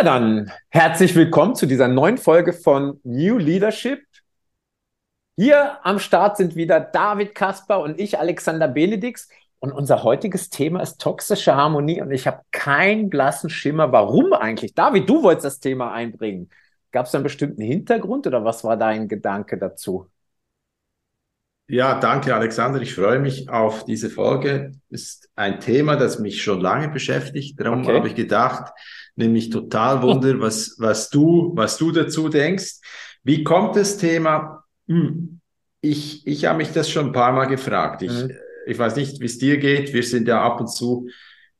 Ja, dann herzlich willkommen zu dieser neuen Folge von New Leadership. Hier am Start sind wieder David Kasper und ich, Alexander Benedix. Und unser heutiges Thema ist toxische Harmonie. Und ich habe keinen blassen Schimmer, warum eigentlich. David, du wolltest das Thema einbringen. Gab es einen bestimmten Hintergrund oder was war dein Gedanke dazu? Ja, danke Alexander. Ich freue mich auf diese Folge. Ist ein Thema, das mich schon lange beschäftigt. Darum okay. habe ich gedacht, nämlich total Wunder, was, was, du, was du dazu denkst. Wie kommt das Thema? Hm, ich, ich habe mich das schon ein paar Mal gefragt. Ich, mhm. ich weiß nicht, wie es dir geht. Wir sind ja ab und zu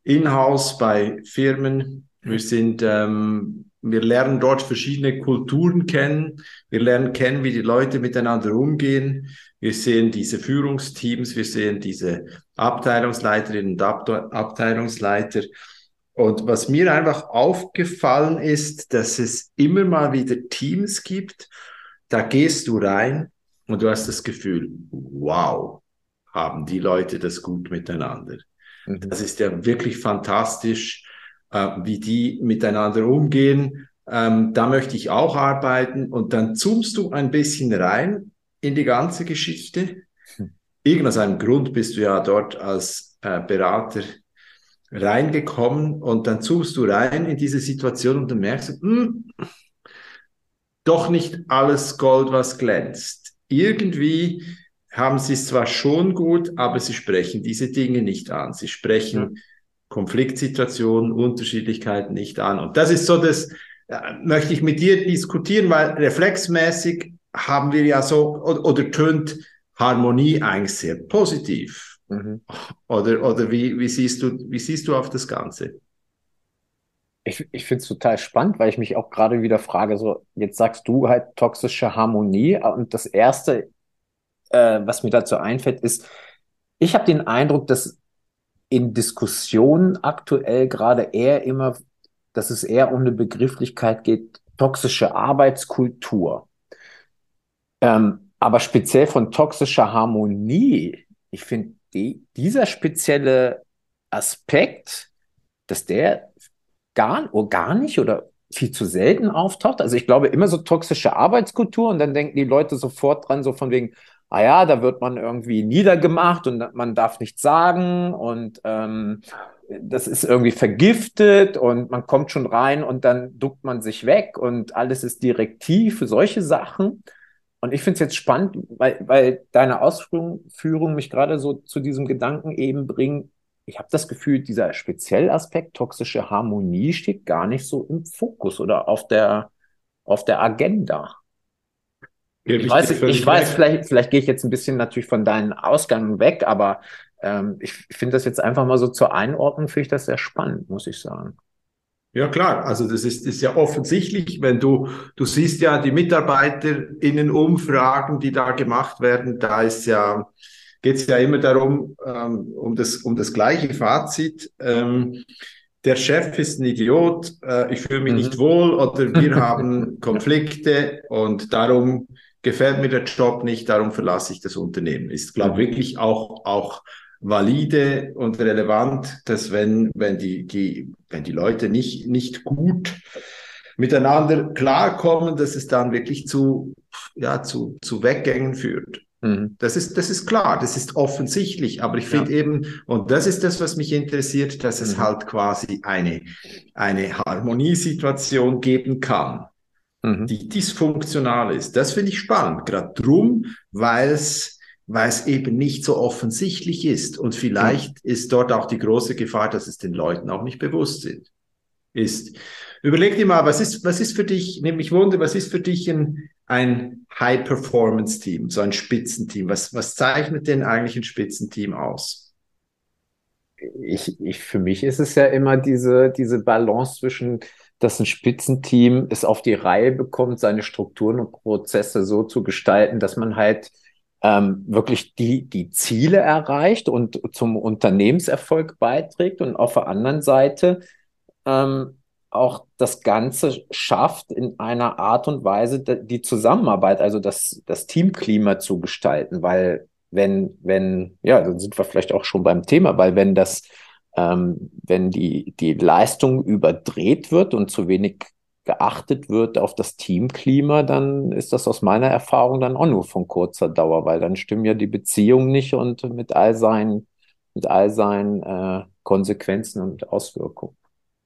in-house bei Firmen. Wir sind, ähm, wir lernen dort verschiedene Kulturen kennen. Wir lernen kennen, wie die Leute miteinander umgehen. Wir sehen diese Führungsteams, wir sehen diese Abteilungsleiterinnen und Abteilungsleiter. Und was mir einfach aufgefallen ist, dass es immer mal wieder Teams gibt, da gehst du rein und du hast das Gefühl, wow, haben die Leute das gut miteinander. Mhm. Das ist ja wirklich fantastisch, äh, wie die miteinander umgehen. Ähm, da möchte ich auch arbeiten und dann zoomst du ein bisschen rein in die ganze Geschichte. Hm. Irgend einem Grund bist du ja dort als äh, Berater reingekommen und dann zoomst du rein in diese Situation und dann merkst du, mh, hm, doch nicht alles Gold, was glänzt. Irgendwie haben sie es zwar schon gut, aber sie sprechen diese Dinge nicht an. Sie sprechen. Konfliktsituationen, Unterschiedlichkeiten nicht an. Und das ist so das, äh, möchte ich mit dir diskutieren, weil reflexmäßig haben wir ja so, oder, oder tönt Harmonie eigentlich sehr positiv. Mhm. Oder, oder wie, wie, siehst du, wie siehst du auf das Ganze? Ich, ich finde es total spannend, weil ich mich auch gerade wieder frage, so, jetzt sagst du halt toxische Harmonie und das Erste, äh, was mir dazu einfällt, ist, ich habe den Eindruck, dass in Diskussionen aktuell gerade eher immer, dass es eher um eine Begrifflichkeit geht, toxische Arbeitskultur. Ähm, aber speziell von toxischer Harmonie, ich finde, die, dieser spezielle Aspekt, dass der gar, oder gar nicht oder viel zu selten auftaucht. Also ich glaube immer so toxische Arbeitskultur und dann denken die Leute sofort dran, so von wegen, ah ja, da wird man irgendwie niedergemacht und man darf nichts sagen und ähm, das ist irgendwie vergiftet und man kommt schon rein und dann duckt man sich weg und alles ist direktiv, solche Sachen. Und ich finde es jetzt spannend, weil, weil deine Ausführung mich gerade so zu diesem Gedanken eben bringen. Ich habe das Gefühl, dieser Speziellaspekt toxische Harmonie steht gar nicht so im Fokus oder auf der, auf der Agenda. Ja, ich, weiß, ich weiß, vielleicht, vielleicht gehe ich jetzt ein bisschen natürlich von deinen Ausgang weg, aber ähm, ich finde das jetzt einfach mal so zur Einordnung, finde ich das sehr spannend, muss ich sagen. Ja, klar. Also das ist, ist ja offensichtlich, wenn du, du siehst ja die MitarbeiterInnen-Umfragen, die da gemacht werden, da ist ja, geht es ja immer darum, ähm, um, das, um das gleiche Fazit. Ähm, der Chef ist ein Idiot, äh, ich fühle mich mhm. nicht wohl oder wir haben Konflikte und darum gefällt mir der Job nicht, darum verlasse ich das Unternehmen. Ist, glaube ich, mhm. wirklich auch, auch valide und relevant, dass wenn, wenn die, die, wenn die Leute nicht, nicht gut miteinander klarkommen, dass es dann wirklich zu, ja, zu, zu Weggängen führt. Mhm. Das ist, das ist klar, das ist offensichtlich, aber ich finde ja. eben, und das ist das, was mich interessiert, dass es mhm. halt quasi eine, eine Harmoniesituation geben kann, mhm. die dysfunktional ist. Das finde ich spannend, gerade drum, weil es weil es eben nicht so offensichtlich ist. Und vielleicht ja. ist dort auch die große Gefahr, dass es den Leuten auch nicht bewusst sind. Ist. Überleg dir mal, was ist, was ist für dich, nämlich Wunder, was ist für dich ein, ein High-Performance-Team, so ein Spitzenteam? Was, was zeichnet denn eigentlich ein Spitzenteam aus? Ich, ich, für mich ist es ja immer diese, diese Balance zwischen, dass ein Spitzenteam es auf die Reihe bekommt, seine Strukturen und Prozesse so zu gestalten, dass man halt ähm, wirklich die, die Ziele erreicht und zum Unternehmenserfolg beiträgt und auf der anderen Seite ähm, auch das Ganze schafft, in einer Art und Weise die Zusammenarbeit, also das, das Teamklima zu gestalten, weil wenn, wenn, ja, dann sind wir vielleicht auch schon beim Thema, weil wenn das ähm, wenn die, die Leistung überdreht wird und zu wenig geachtet wird auf das Teamklima, dann ist das aus meiner Erfahrung dann auch nur von kurzer Dauer, weil dann stimmen ja die Beziehungen nicht und mit all seinen, mit all seinen äh, Konsequenzen und Auswirkungen.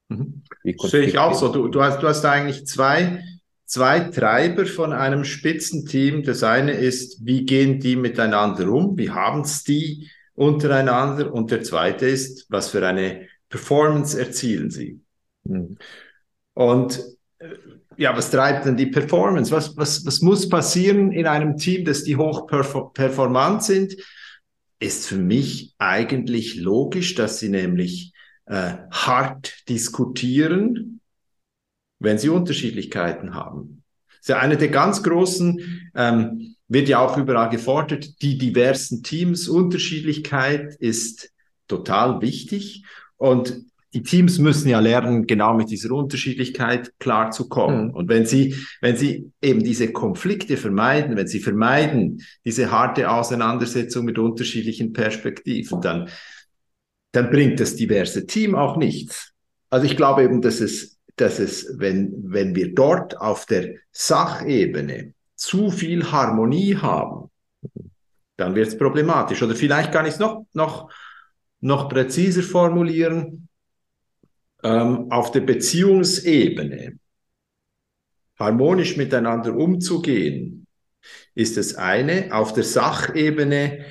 Mhm. Sehe ich auch so. Du, du, hast, du hast eigentlich zwei, zwei Treiber von einem Spitzenteam. Das eine ist, wie gehen die miteinander um? Wie haben es die untereinander? Und der zweite ist, was für eine Performance erzielen sie? Mhm. Und ja, was treibt denn die Performance? Was, was, was muss passieren in einem Team, dass die hoch performant sind? Ist für mich eigentlich logisch, dass sie nämlich äh, hart diskutieren, wenn sie Unterschiedlichkeiten haben. Das ist ja eine der ganz großen, ähm, wird ja auch überall gefordert, die diversen Teams. Unterschiedlichkeit ist total wichtig und die Teams müssen ja lernen, genau mit dieser Unterschiedlichkeit klarzukommen. Mhm. Und wenn sie, wenn sie eben diese Konflikte vermeiden, wenn sie vermeiden, diese harte Auseinandersetzung mit unterschiedlichen Perspektiven, dann dann bringt das diverse Team auch nichts. Also ich glaube eben, dass es, dass es, wenn, wenn wir dort auf der Sachebene zu viel Harmonie haben, dann wird es problematisch. Oder vielleicht kann ich es noch, noch, noch präziser formulieren. Ähm, auf der Beziehungsebene harmonisch miteinander umzugehen, ist das eine. Auf der Sachebene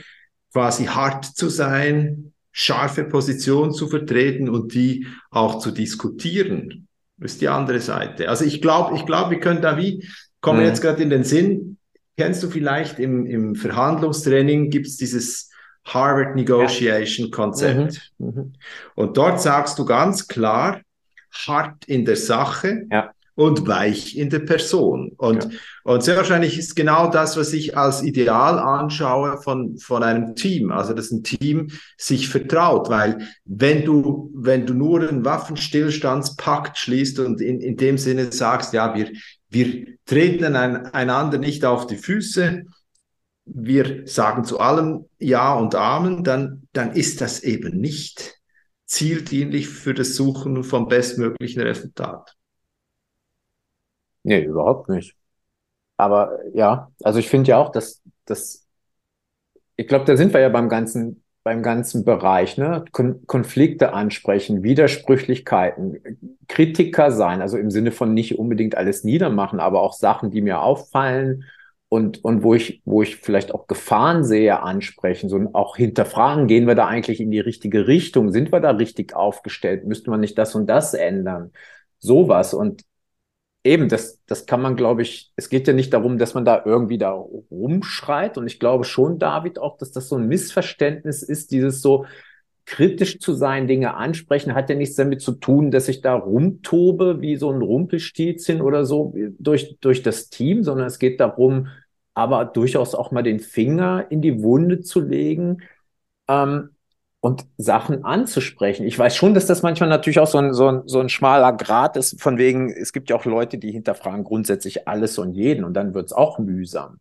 quasi hart zu sein, scharfe Position zu vertreten und die auch zu diskutieren. Ist die andere Seite. Also ich glaube, ich glaube, wir können da wie, kommen mhm. jetzt gerade in den Sinn, kennst du vielleicht im, im Verhandlungstraining gibt es dieses Harvard Negotiation Konzept. Mhm. Mhm. Und dort sagst du ganz klar, hart in der Sache, ja und weich in der Person. Und, ja. und sehr wahrscheinlich ist genau das, was ich als Ideal anschaue von, von einem Team. Also, dass ein Team sich vertraut, weil wenn du, wenn du nur einen Waffenstillstandspakt schließt und in, in dem Sinne sagst, ja, wir, wir treten ein, einander nicht auf die Füße, wir sagen zu allem Ja und Amen, dann, dann ist das eben nicht zieldienlich für das Suchen vom bestmöglichen Resultat. Nee, überhaupt nicht. Aber ja, also ich finde ja auch, dass dass ich glaube, da sind wir ja beim ganzen, beim ganzen Bereich, ne? Kon Konflikte ansprechen, Widersprüchlichkeiten, Kritiker sein, also im Sinne von nicht unbedingt alles niedermachen, aber auch Sachen, die mir auffallen und, und wo ich, wo ich vielleicht auch Gefahren sehe, ansprechen, so auch hinterfragen, gehen wir da eigentlich in die richtige Richtung? Sind wir da richtig aufgestellt? Müsste man nicht das und das ändern? Sowas. Und eben, das, das kann man, glaube ich, es geht ja nicht darum, dass man da irgendwie da rumschreit. Und ich glaube schon, David, auch, dass das so ein Missverständnis ist, dieses so kritisch zu sein, Dinge ansprechen, hat ja nichts damit zu tun, dass ich da rumtobe wie so ein Rumpelstilzchen oder so durch, durch das Team, sondern es geht darum, aber durchaus auch mal den Finger in die Wunde zu legen. Ähm, und Sachen anzusprechen. Ich weiß schon, dass das manchmal natürlich auch so ein, so ein, so ein schmaler Grad ist, von wegen, es gibt ja auch Leute, die hinterfragen grundsätzlich alles und jeden und dann wird es auch mühsam.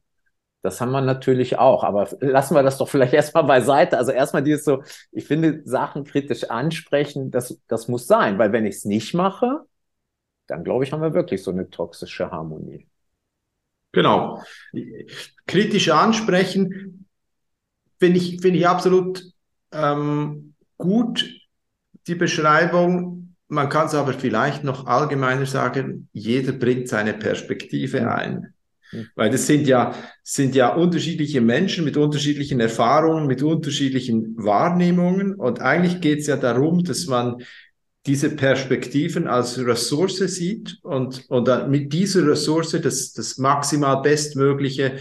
Das haben wir natürlich auch, aber lassen wir das doch vielleicht erstmal beiseite. Also erstmal dieses so, ich finde, Sachen kritisch ansprechen, das, das muss sein, weil wenn ich es nicht mache, dann glaube ich, haben wir wirklich so eine toxische Harmonie. Genau. Kritisch ansprechen finde ich, finde ich absolut ähm, gut die Beschreibung. Man kann es aber vielleicht noch allgemeiner sagen, jeder bringt seine Perspektive ein. Weil das sind ja, sind ja unterschiedliche Menschen mit unterschiedlichen Erfahrungen, mit unterschiedlichen Wahrnehmungen. Und eigentlich geht es ja darum, dass man diese Perspektiven als Ressource sieht und, und dann mit dieser Ressource das, das maximal Bestmögliche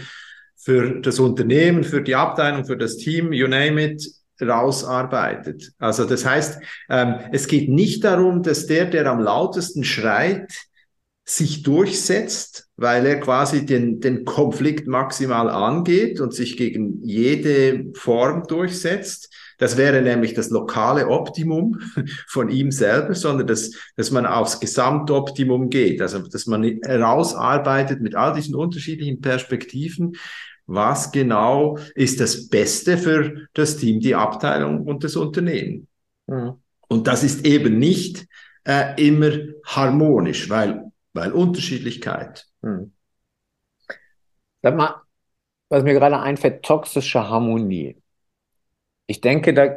für das Unternehmen, für die Abteilung, für das Team, you name it, rausarbeitet. Also das heißt, ähm, es geht nicht darum, dass der, der am lautesten schreit, sich durchsetzt, weil er quasi den, den Konflikt maximal angeht und sich gegen jede Form durchsetzt. Das wäre nämlich das lokale Optimum von ihm selber, sondern dass, dass man aufs Gesamtoptimum geht, also dass man herausarbeitet mit all diesen unterschiedlichen Perspektiven, was genau ist das Beste für das Team, die Abteilung und das Unternehmen. Mhm. Und das ist eben nicht äh, immer harmonisch, weil, weil Unterschiedlichkeit. Hm. Sag mal, was mir gerade einfällt, toxische Harmonie. Ich denke, da,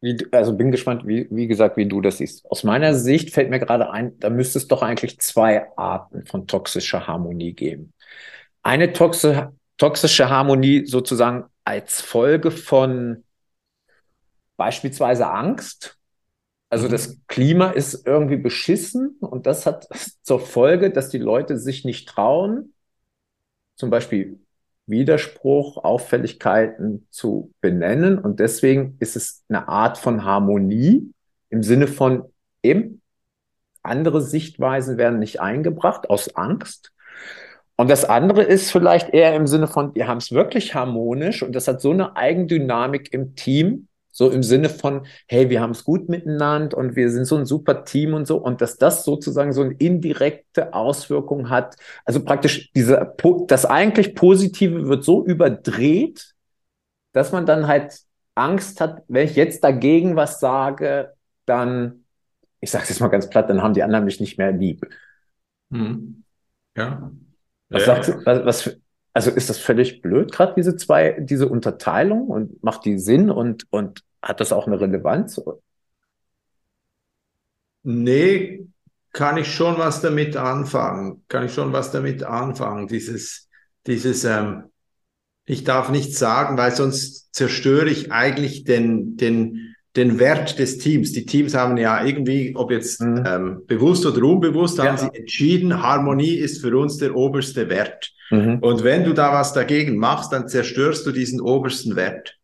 wie, also bin gespannt, wie, wie gesagt, wie du das siehst. Aus meiner Sicht fällt mir gerade ein, da müsste es doch eigentlich zwei Arten von toxischer Harmonie geben. Eine toxische, toxische Harmonie sozusagen als Folge von beispielsweise Angst. Also mhm. das Klima ist irgendwie beschissen und das hat zur Folge, dass die Leute sich nicht trauen, zum Beispiel Widerspruch, Auffälligkeiten zu benennen. Und deswegen ist es eine Art von Harmonie im Sinne von eben andere Sichtweisen werden nicht eingebracht aus Angst. Und das andere ist vielleicht eher im Sinne von, wir haben es wirklich harmonisch und das hat so eine Eigendynamik im Team, so im Sinne von, hey, wir haben es gut miteinander und wir sind so ein super Team und so. Und dass das sozusagen so eine indirekte Auswirkung hat. Also praktisch diese, das eigentlich Positive wird so überdreht, dass man dann halt Angst hat, wenn ich jetzt dagegen was sage, dann, ich sage es jetzt mal ganz platt, dann haben die anderen mich nicht mehr lieb. Hm. Ja. Was ja. sagst du, was, was, also ist das völlig blöd, gerade diese zwei, diese Unterteilung und macht die Sinn und, und hat das auch eine Relevanz? Nee, kann ich schon was damit anfangen. Kann ich schon was damit anfangen. Dieses, dieses, ähm, ich darf nichts sagen, weil sonst zerstöre ich eigentlich den, den, den Wert des Teams. Die Teams haben ja irgendwie, ob jetzt mhm. ähm, bewusst oder unbewusst, ja. haben sie entschieden, Harmonie ist für uns der oberste Wert. Mhm. Und wenn du da was dagegen machst, dann zerstörst du diesen obersten Wert.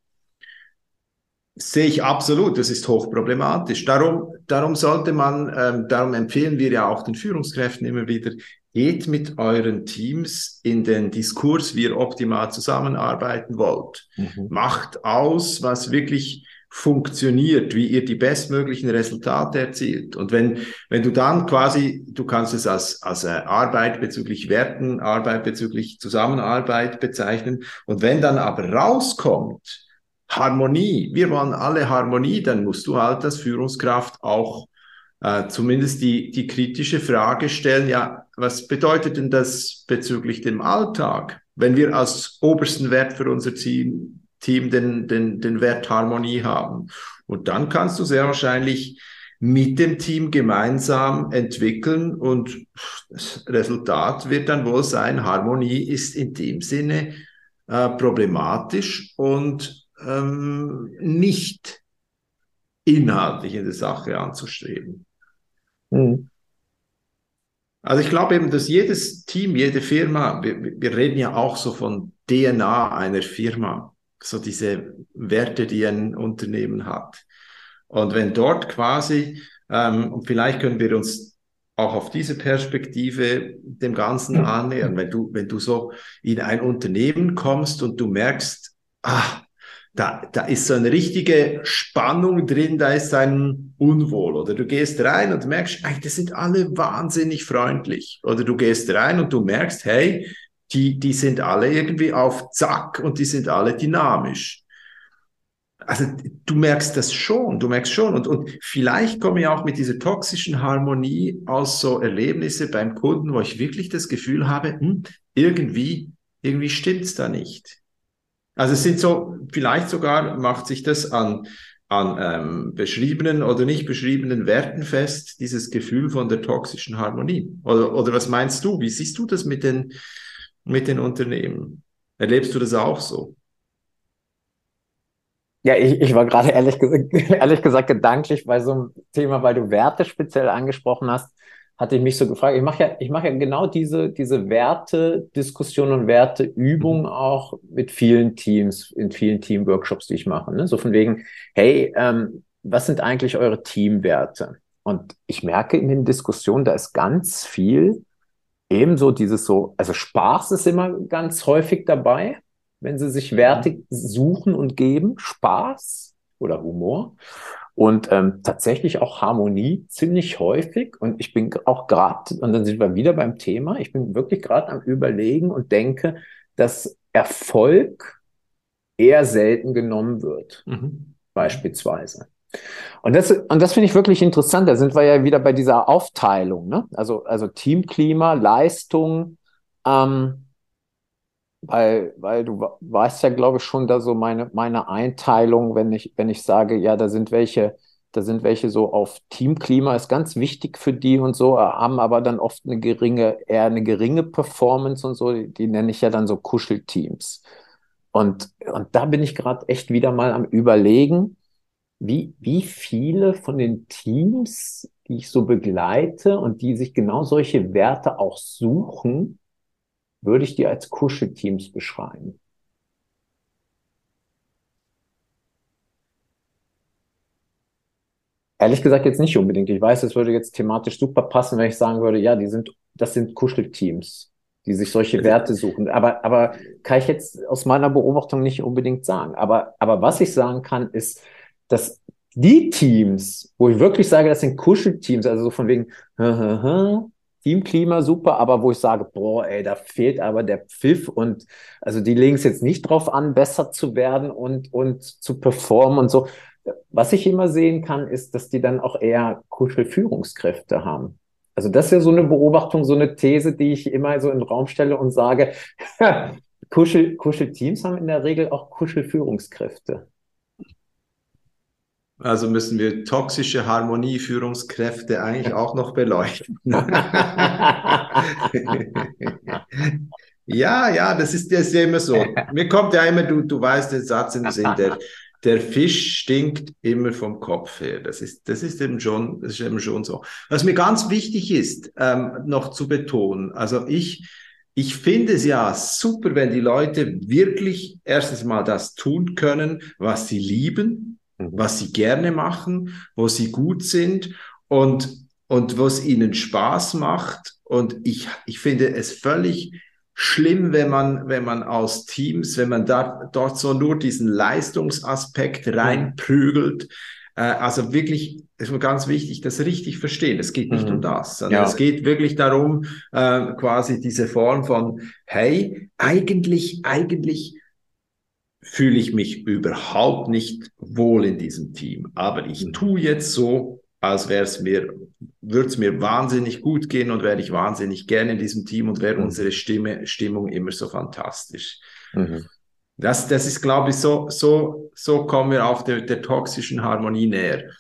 Sehe ich absolut, das ist hochproblematisch. Darum, darum sollte man, ähm, darum empfehlen wir ja auch den Führungskräften immer wieder, geht mit euren Teams in den Diskurs, wie ihr optimal zusammenarbeiten wollt. Mhm. Macht aus, was wirklich funktioniert, wie ihr die bestmöglichen Resultate erzielt. Und wenn, wenn du dann quasi, du kannst es als, als äh, Arbeit bezüglich Werten, Arbeit bezüglich Zusammenarbeit bezeichnen. Und wenn dann aber rauskommt, Harmonie, wir wollen alle Harmonie, dann musst du halt als Führungskraft auch äh, zumindest die, die kritische Frage stellen, ja, was bedeutet denn das bezüglich dem Alltag? Wenn wir als obersten Wert für unser Team Team den, den, den Wert Harmonie haben. Und dann kannst du sehr wahrscheinlich mit dem Team gemeinsam entwickeln und das Resultat wird dann wohl sein, Harmonie ist in dem Sinne äh, problematisch und ähm, nicht inhaltlich in der Sache anzustreben. Mhm. Also ich glaube eben, dass jedes Team, jede Firma, wir, wir reden ja auch so von DNA einer Firma so diese Werte, die ein Unternehmen hat. Und wenn dort quasi, ähm, und vielleicht können wir uns auch auf diese Perspektive dem Ganzen annähern, wenn du, wenn du so in ein Unternehmen kommst und du merkst, ah, da, da ist so eine richtige Spannung drin, da ist ein Unwohl. Oder du gehst rein und merkst, ey, das sind alle wahnsinnig freundlich. Oder du gehst rein und du merkst, hey, die, die sind alle irgendwie auf Zack und die sind alle dynamisch. Also du merkst das schon, du merkst schon. Und, und vielleicht komme ich auch mit dieser toxischen Harmonie aus so Erlebnisse beim Kunden, wo ich wirklich das Gefühl habe, hm, irgendwie, irgendwie stimmt's da nicht. Also es sind so, vielleicht sogar macht sich das an, an ähm, beschriebenen oder nicht beschriebenen Werten fest, dieses Gefühl von der toxischen Harmonie. Oder, oder was meinst du? Wie siehst du das mit den, mit den Unternehmen. Erlebst du das auch so? Ja, ich, ich war gerade ehrlich, ehrlich gesagt gedanklich bei so einem Thema, weil du Werte speziell angesprochen hast, hatte ich mich so gefragt. Ich mache ja, ich mache ja genau diese, diese Werte-Diskussion und Werteübung mhm. auch mit vielen Teams, in vielen Teamworkshops, die ich mache. Ne? So von wegen, hey, ähm, was sind eigentlich eure Teamwerte? Und ich merke in den Diskussionen, da ist ganz viel ebenso dieses so, also Spaß ist immer ganz häufig dabei, wenn sie sich Werte suchen und geben, Spaß oder Humor. Und ähm, tatsächlich auch Harmonie ziemlich häufig. Und ich bin auch gerade, und dann sind wir wieder beim Thema, ich bin wirklich gerade am Überlegen und denke, dass Erfolg eher selten genommen wird, mhm. beispielsweise. Und das, und das finde ich wirklich interessant. Da sind wir ja wieder bei dieser Aufteilung, ne? Also, also Teamklima, Leistung, ähm, weil, weil du weißt ja, glaube ich, schon da so meine, meine Einteilung, wenn ich, wenn ich sage, ja, da sind welche, da sind welche so auf Teamklima, ist ganz wichtig für die und so, haben aber dann oft eine geringe, eher eine geringe Performance und so, die, die nenne ich ja dann so Kuschelteams. Und, und da bin ich gerade echt wieder mal am Überlegen, wie, wie viele von den Teams, die ich so begleite und die sich genau solche Werte auch suchen, würde ich die als Kuschelteams beschreiben. Ehrlich gesagt jetzt nicht unbedingt. Ich weiß, es würde jetzt thematisch super passen, wenn ich sagen würde, ja, die sind, das sind Kuschelteams, die sich solche Werte suchen. Aber, aber kann ich jetzt aus meiner Beobachtung nicht unbedingt sagen. Aber, aber was ich sagen kann, ist, dass die Teams, wo ich wirklich sage, das sind Kuschelteams, also so von wegen, Teamklima super, aber wo ich sage, boah, ey, da fehlt aber der Pfiff und also die legen es jetzt nicht drauf an, besser zu werden und, und zu performen und so. Was ich immer sehen kann, ist, dass die dann auch eher Kuschelführungskräfte haben. Also das ist ja so eine Beobachtung, so eine These, die ich immer so in den Raum stelle und sage, Kuschel, Kuschelteams haben in der Regel auch Kuschelführungskräfte. Also müssen wir toxische Harmonieführungskräfte eigentlich auch noch beleuchten. ja, ja, das ist, das ist ja immer so. Mir kommt ja immer, du, du weißt den Satz im Sinn, der, der Fisch stinkt immer vom Kopf her. Das ist, das ist eben schon, das ist eben schon so. Was mir ganz wichtig ist, ähm, noch zu betonen, also ich, ich finde es ja super, wenn die Leute wirklich erstens mal das tun können, was sie lieben, Mhm. was sie gerne machen, wo sie gut sind und, und was ihnen Spaß macht. Und ich, ich finde es völlig schlimm, wenn man, wenn man aus Teams, wenn man da, dort so nur diesen Leistungsaspekt reinprügelt. Äh, also wirklich, ist mir ganz wichtig, das richtig verstehen. Es geht nicht mhm. um das, sondern ja. es geht wirklich darum, äh, quasi diese Form von, hey, eigentlich, eigentlich fühle ich mich überhaupt nicht wohl in diesem Team. Aber ich mhm. tue jetzt so, als wäre es mir, würde es mir wahnsinnig gut gehen und wäre ich wahnsinnig gerne in diesem Team und wäre mhm. unsere Stimme, Stimmung immer so fantastisch. Mhm. Das, das ist, glaube ich, so, so, so kommen wir auf der, der toxischen Harmonie näher.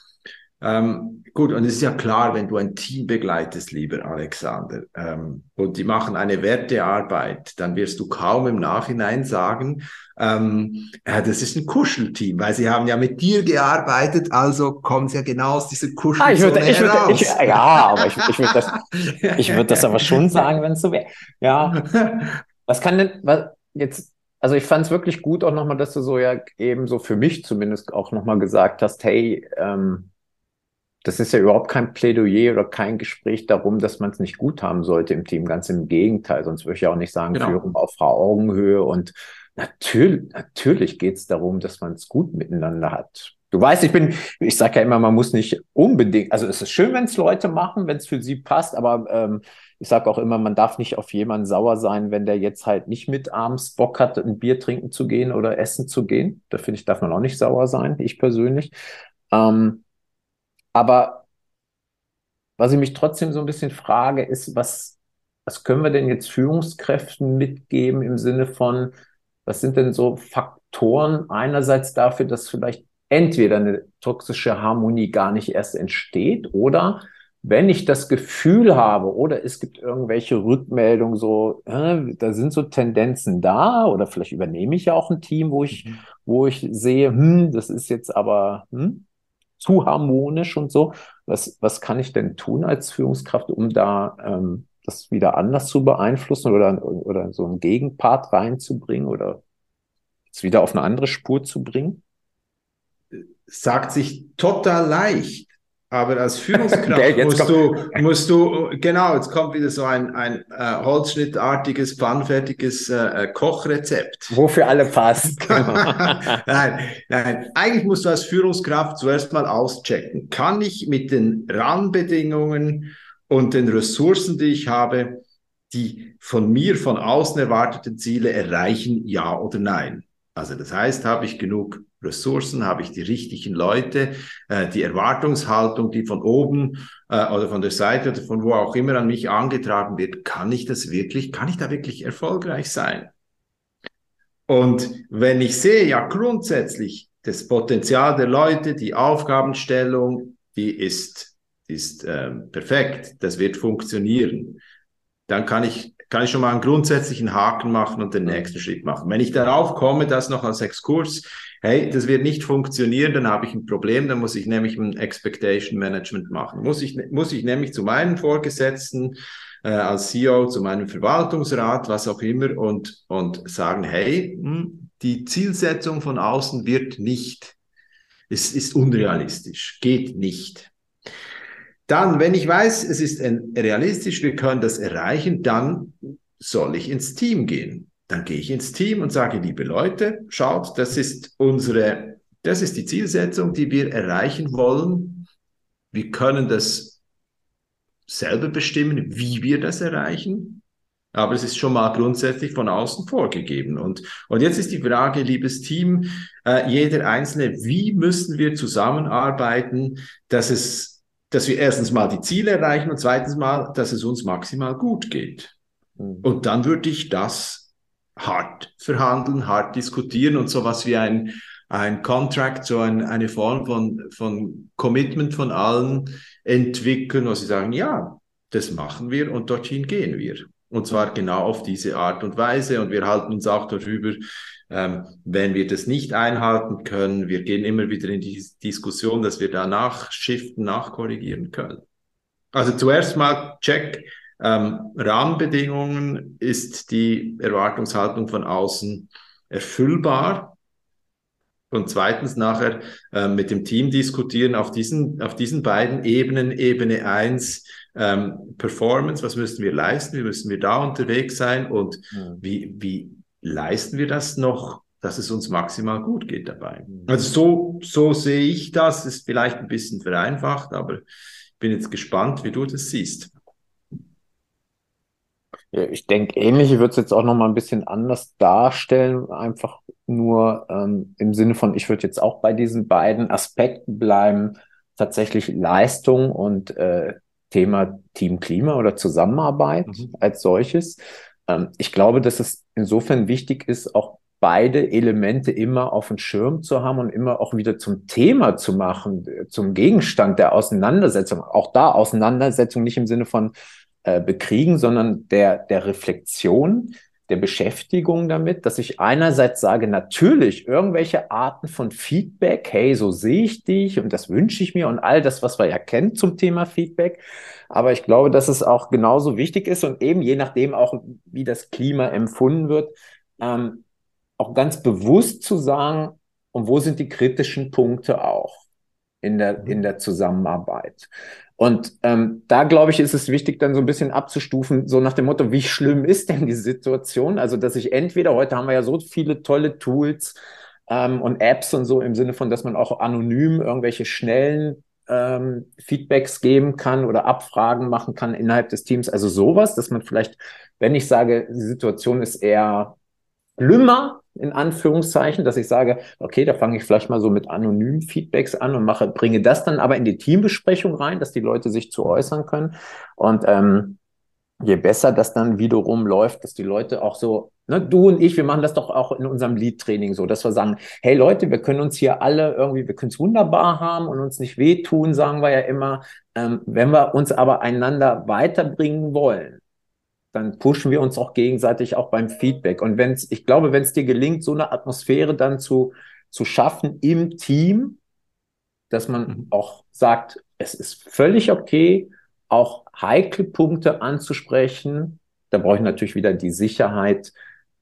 Ähm, gut, und es ist ja klar, wenn du ein Team begleitest, lieber Alexander, ähm, und die machen eine Wertearbeit, dann wirst du kaum im Nachhinein sagen, ähm, ja, das ist ein Kuschelteam, weil sie haben ja mit dir gearbeitet, also kommen sie ja genau aus dieser Kuschelzone ah, ich würde, ich würde, ich, Ja, aber ich, ich würde das, ich würde das aber schon sagen, wenn es so wäre. Ja, was kann denn, was jetzt also ich fand es wirklich gut auch nochmal, dass du so ja eben so für mich zumindest auch nochmal gesagt hast, hey, ähm, das ist ja überhaupt kein Plädoyer oder kein Gespräch darum, dass man es nicht gut haben sollte im Team. Ganz im Gegenteil. Sonst würde ich auch nicht sagen, genau. Führung auf Augenhöhe. Und natürlich, natürlich geht es darum, dass man es gut miteinander hat. Du weißt, ich bin, ich sage ja immer, man muss nicht unbedingt, also es ist schön, wenn es Leute machen, wenn es für sie passt, aber ähm, ich sage auch immer, man darf nicht auf jemanden sauer sein, wenn der jetzt halt nicht mit abends Bock hat, ein Bier trinken zu gehen oder essen zu gehen. Da finde ich, darf man auch nicht sauer sein, ich persönlich. Ähm, aber was ich mich trotzdem so ein bisschen frage, ist, was, was können wir denn jetzt Führungskräften mitgeben im Sinne von, was sind denn so Faktoren einerseits dafür, dass vielleicht entweder eine toxische Harmonie gar nicht erst entsteht oder wenn ich das Gefühl habe oder es gibt irgendwelche Rückmeldungen, so, äh, da sind so Tendenzen da oder vielleicht übernehme ich ja auch ein Team, wo ich, mhm. wo ich sehe, hm, das ist jetzt aber, hm, zu harmonisch und so. Was, was kann ich denn tun als Führungskraft, um da ähm, das wieder anders zu beeinflussen oder, oder so einen Gegenpart reinzubringen oder es wieder auf eine andere Spur zu bringen? Sagt sich total leicht. Aber als Führungskraft musst, du, musst du, genau, jetzt kommt wieder so ein, ein äh, holzschnittartiges, pfannfertiges äh, äh Kochrezept. Wofür alle passt. nein, nein, eigentlich musst du als Führungskraft zuerst mal auschecken. Kann ich mit den Rahmenbedingungen und den Ressourcen, die ich habe, die von mir von außen erwarteten Ziele erreichen, ja oder nein? Also das heißt, habe ich genug Ressourcen, habe ich die richtigen Leute, äh, die Erwartungshaltung, die von oben äh, oder von der Seite oder von wo auch immer an mich angetragen wird, kann ich das wirklich, kann ich da wirklich erfolgreich sein? Und wenn ich sehe, ja grundsätzlich das Potenzial der Leute, die Aufgabenstellung, die ist, ist äh, perfekt, das wird funktionieren, dann kann ich kann ich schon mal einen grundsätzlichen Haken machen und den nächsten Schritt machen. Wenn ich darauf komme, das noch als Exkurs, hey, das wird nicht funktionieren, dann habe ich ein Problem, dann muss ich nämlich ein Expectation Management machen. Muss ich, muss ich nämlich zu meinen Vorgesetzten äh, als CEO, zu meinem Verwaltungsrat, was auch immer, und, und sagen, hey, hm, die Zielsetzung von außen wird nicht, es ist unrealistisch, geht nicht. Dann, wenn ich weiß, es ist realistisch, wir können das erreichen, dann soll ich ins Team gehen. Dann gehe ich ins Team und sage, liebe Leute, schaut, das ist unsere, das ist die Zielsetzung, die wir erreichen wollen. Wir können das selber bestimmen, wie wir das erreichen. Aber es ist schon mal grundsätzlich von außen vorgegeben. Und, und jetzt ist die Frage, liebes Team, äh, jeder Einzelne, wie müssen wir zusammenarbeiten, dass es dass wir erstens mal die Ziele erreichen und zweitens mal, dass es uns maximal gut geht. Mhm. Und dann würde ich das hart verhandeln, hart diskutieren und sowas wie ein, ein Contract, so ein, eine Form von, von Commitment von allen entwickeln, wo sie sagen, ja, das machen wir und dorthin gehen wir. Und zwar genau auf diese Art und Weise. Und wir halten uns auch darüber, ähm, wenn wir das nicht einhalten können, wir gehen immer wieder in die Diskussion, dass wir danach shiften, nachkorrigieren können. Also zuerst mal check, ähm, Rahmenbedingungen, ist die Erwartungshaltung von außen erfüllbar? Und zweitens nachher äh, mit dem Team diskutieren auf diesen, auf diesen beiden Ebenen, Ebene eins ähm, Performance, was müssen wir leisten, wie müssen wir da unterwegs sein und mhm. wie, wie leisten wir das noch, dass es uns maximal gut geht dabei. Mhm. Also so, so sehe ich das, ist vielleicht ein bisschen vereinfacht, aber ich bin jetzt gespannt, wie du das siehst. Ja, ich denke, ähnlich wird es jetzt auch noch mal ein bisschen anders darstellen, einfach nur ähm, im Sinne von, ich würde jetzt auch bei diesen beiden Aspekten bleiben, tatsächlich Leistung und äh, Thema Team Klima oder Zusammenarbeit mhm. als solches. Ähm, ich glaube, dass es insofern wichtig ist, auch beide Elemente immer auf dem Schirm zu haben und immer auch wieder zum Thema zu machen, zum Gegenstand der Auseinandersetzung. Auch da Auseinandersetzung nicht im Sinne von äh, bekriegen, sondern der, der Reflexion, der Beschäftigung damit, dass ich einerseits sage, natürlich irgendwelche Arten von Feedback, hey, so sehe ich dich und das wünsche ich mir und all das, was wir ja kennen zum Thema Feedback. Aber ich glaube, dass es auch genauso wichtig ist und eben je nachdem auch, wie das Klima empfunden wird, ähm, auch ganz bewusst zu sagen, und wo sind die kritischen Punkte auch in der, in der Zusammenarbeit. Und ähm, da glaube ich, ist es wichtig, dann so ein bisschen abzustufen, so nach dem Motto, wie schlimm ist denn die Situation? Also, dass ich entweder, heute haben wir ja so viele tolle Tools ähm, und Apps und so im Sinne von, dass man auch anonym irgendwelche schnellen ähm, Feedbacks geben kann oder Abfragen machen kann innerhalb des Teams. Also sowas, dass man vielleicht, wenn ich sage, die Situation ist eher schlimmer, in Anführungszeichen, dass ich sage, okay, da fange ich vielleicht mal so mit anonymen Feedbacks an und mache, bringe das dann aber in die Teambesprechung rein, dass die Leute sich zu äußern können. Und ähm, je besser das dann wiederum läuft, dass die Leute auch so, ne, du und ich, wir machen das doch auch in unserem Lead-Training so, dass wir sagen, hey Leute, wir können uns hier alle irgendwie, wir können es wunderbar haben und uns nicht wehtun, sagen wir ja immer. Ähm, wenn wir uns aber einander weiterbringen wollen, dann pushen wir uns auch gegenseitig auch beim Feedback. Und wenn es, ich glaube, wenn es dir gelingt, so eine Atmosphäre dann zu, zu schaffen im Team, dass man mhm. auch sagt, es ist völlig okay, auch heikle Punkte anzusprechen. Da brauche ich natürlich wieder die Sicherheit,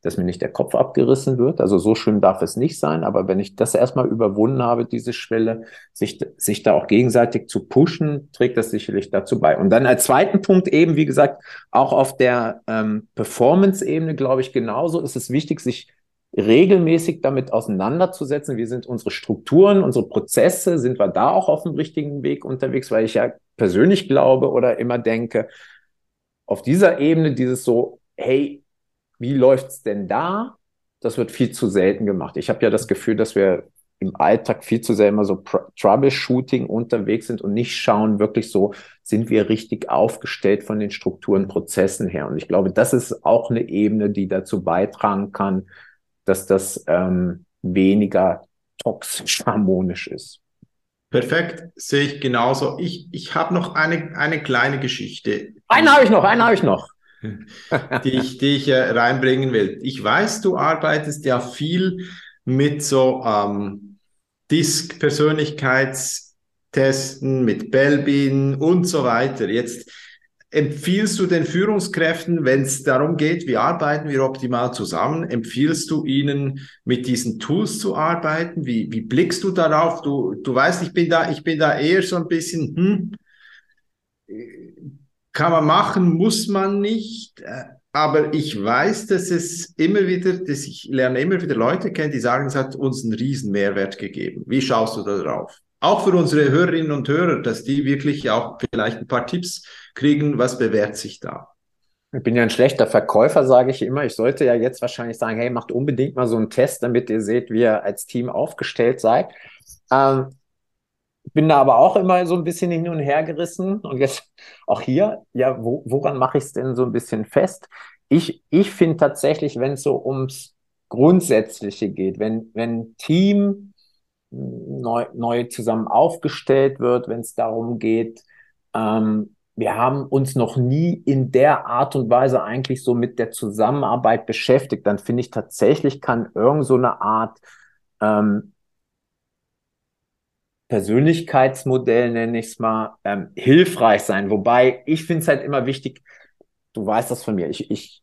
dass mir nicht der Kopf abgerissen wird. Also so schlimm darf es nicht sein. Aber wenn ich das erstmal überwunden habe, diese Schwelle, sich, sich da auch gegenseitig zu pushen, trägt das sicherlich dazu bei. Und dann als zweiten Punkt eben, wie gesagt, auch auf der ähm, Performance-Ebene, glaube ich, genauso ist es wichtig, sich regelmäßig damit auseinanderzusetzen. Wie sind unsere Strukturen, unsere Prozesse? Sind wir da auch auf dem richtigen Weg unterwegs? Weil ich ja persönlich glaube oder immer denke, auf dieser Ebene dieses so, hey, wie läuft's denn da? das wird viel zu selten gemacht. Ich habe ja das Gefühl, dass wir im Alltag viel zu sehr immer so Troubleshooting unterwegs sind und nicht schauen, wirklich so, sind wir richtig aufgestellt von den Strukturen, Prozessen her. Und ich glaube, das ist auch eine Ebene, die dazu beitragen kann, dass das ähm, weniger toxisch harmonisch ist. Perfekt, sehe ich genauso. Ich, ich habe noch eine, eine kleine Geschichte. Einen habe ich noch, einen habe ich noch. Die ich, die ich äh, reinbringen will. Ich weiß, du arbeitest ja viel mit so ähm, Disk-Persönlichkeitstesten, mit Belbin und so weiter. Jetzt empfiehlst du den Führungskräften, wenn es darum geht, wie arbeiten wir optimal zusammen, empfiehlst du ihnen, mit diesen Tools zu arbeiten? Wie, wie blickst du darauf? Du, du weißt, ich bin da, ich bin da eher so ein bisschen, hm, kann man machen, muss man nicht. Äh, aber ich weiß, dass es immer wieder, dass ich lerne immer wieder Leute kennen, die sagen, es hat uns einen riesen Mehrwert gegeben. Wie schaust du da drauf? Auch für unsere Hörerinnen und Hörer, dass die wirklich auch vielleicht ein paar Tipps kriegen, was bewährt sich da. Ich bin ja ein schlechter Verkäufer, sage ich immer. Ich sollte ja jetzt wahrscheinlich sagen, hey, macht unbedingt mal so einen Test, damit ihr seht, wie ihr als Team aufgestellt seid. Ähm, bin da aber auch immer so ein bisschen hin und her gerissen. Und jetzt auch hier, ja, wo, woran mache ich es denn so ein bisschen fest? Ich, ich finde tatsächlich, wenn es so ums Grundsätzliche geht, wenn, wenn Team neu, neu zusammen aufgestellt wird, wenn es darum geht, ähm, wir haben uns noch nie in der Art und Weise eigentlich so mit der Zusammenarbeit beschäftigt, dann finde ich tatsächlich kann irgend so eine Art ähm, Persönlichkeitsmodell, nenne ich es mal, ähm, hilfreich sein. Wobei ich finde es halt immer wichtig, du weißt das von mir, ich, ich,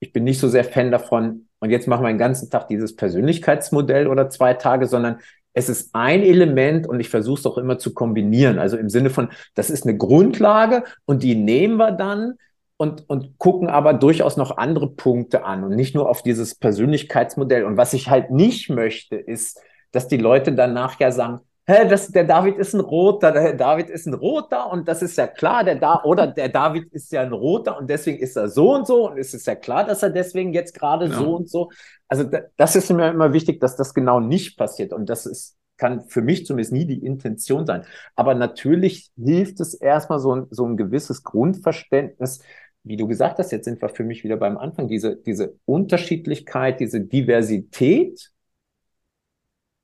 ich bin nicht so sehr Fan davon, und jetzt machen wir den ganzen Tag dieses Persönlichkeitsmodell oder zwei Tage, sondern es ist ein Element und ich versuche es auch immer zu kombinieren. Also im Sinne von, das ist eine Grundlage und die nehmen wir dann und, und gucken aber durchaus noch andere Punkte an und nicht nur auf dieses Persönlichkeitsmodell. Und was ich halt nicht möchte, ist, dass die Leute danach ja sagen, hä, das, der David ist ein Roter, der David ist ein Roter und das ist ja klar, der da oder der David ist ja ein Roter und deswegen ist er so und so und es ist ja klar, dass er deswegen jetzt gerade ja. so und so. Also das ist mir immer wichtig, dass das genau nicht passiert und das ist kann für mich zumindest nie die Intention sein. Aber natürlich hilft es erstmal so ein, so ein gewisses Grundverständnis, wie du gesagt hast, jetzt sind wir für mich wieder beim Anfang, diese, diese Unterschiedlichkeit, diese Diversität,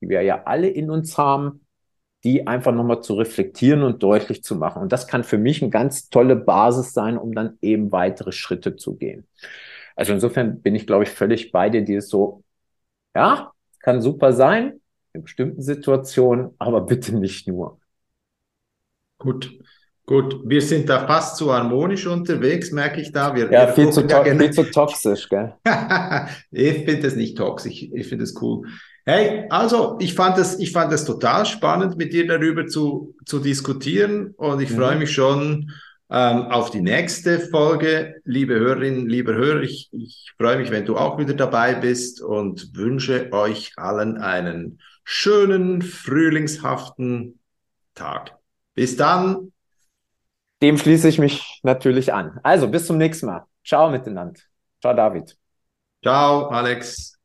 die wir ja alle in uns haben, die einfach nochmal zu reflektieren und deutlich zu machen. Und das kann für mich eine ganz tolle Basis sein, um dann eben weitere Schritte zu gehen. Also insofern bin ich, glaube ich, völlig bei dir, die ist so, ja, kann super sein in bestimmten Situationen, aber bitte nicht nur. Gut. Gut, wir sind da fast zu harmonisch unterwegs, merke ich da. Wir, ja, wir viel, zu ja viel zu toxisch, gell? ich finde es nicht toxisch, ich finde es cool. Hey, also ich fand es, ich fand es total spannend, mit dir darüber zu, zu diskutieren und ich mhm. freue mich schon ähm, auf die nächste Folge. Liebe Hörerinnen, liebe Hörer, ich, ich freue mich, wenn du auch wieder dabei bist und wünsche euch allen einen schönen, frühlingshaften Tag. Bis dann. Dem schließe ich mich natürlich an. Also bis zum nächsten Mal. Ciao miteinander. Ciao David. Ciao Alex.